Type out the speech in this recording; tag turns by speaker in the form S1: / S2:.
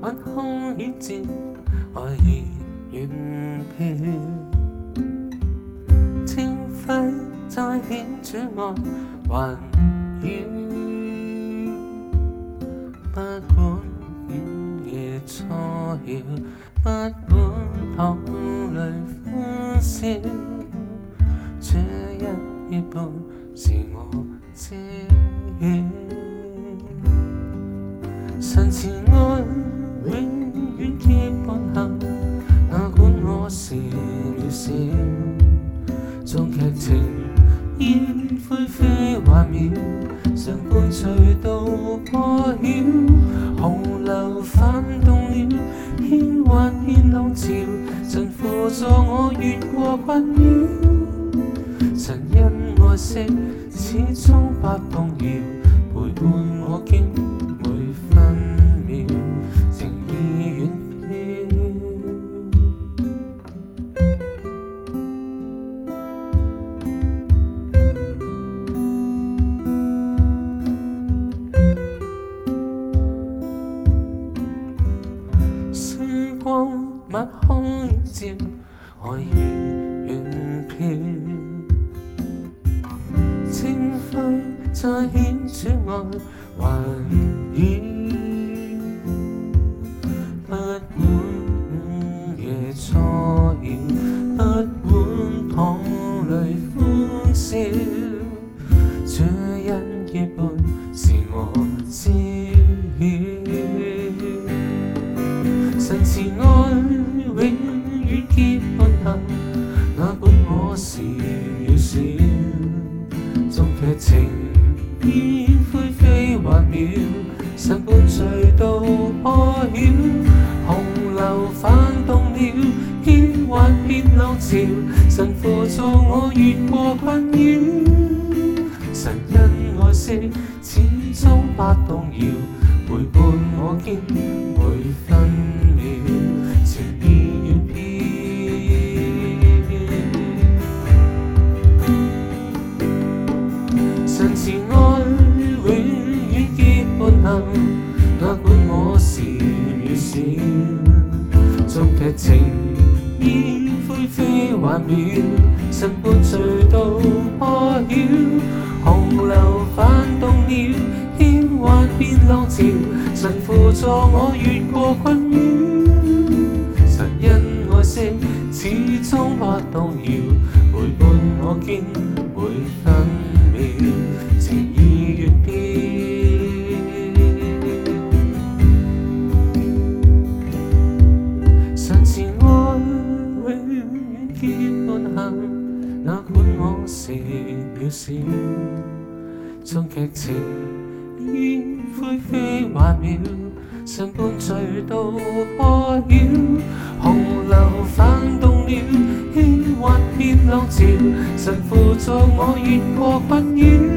S1: 晚空雨渐，爱意远飘。清辉再天之外，还遥。不管午夜再晓，不管痛泪欢笑，这一半是我知。上次。灰飞华灭，常伴随到破晓，洪流翻动了，牵挽牵浪潮，曾扶助我越过困扰，曾因爱惜始终不动摇，陪伴我经。爱渐爱已远飘，清辉在显，此爱还绕，不管午夜初了，不管淌泪欢笑，这恩结伴是我。知。烟灰飞还渺，神伴随到破晓，洪流反动了，牵幻变浪潮。神扶助我越过困扰，神恩爱惜，始终不动摇，陪伴我见每分。情烟灰飞幻渺，神般隧到破晓，洪流翻动了，牵挽变浪潮，神辅助我越过困扰，神恩爱惜始终不动摇，陪伴我见每。渺小，将剧情烟灰飞幻灭，常伴醉到破晓，洪流翻动了，轻魄变浪潮，神辅助我越过困扰。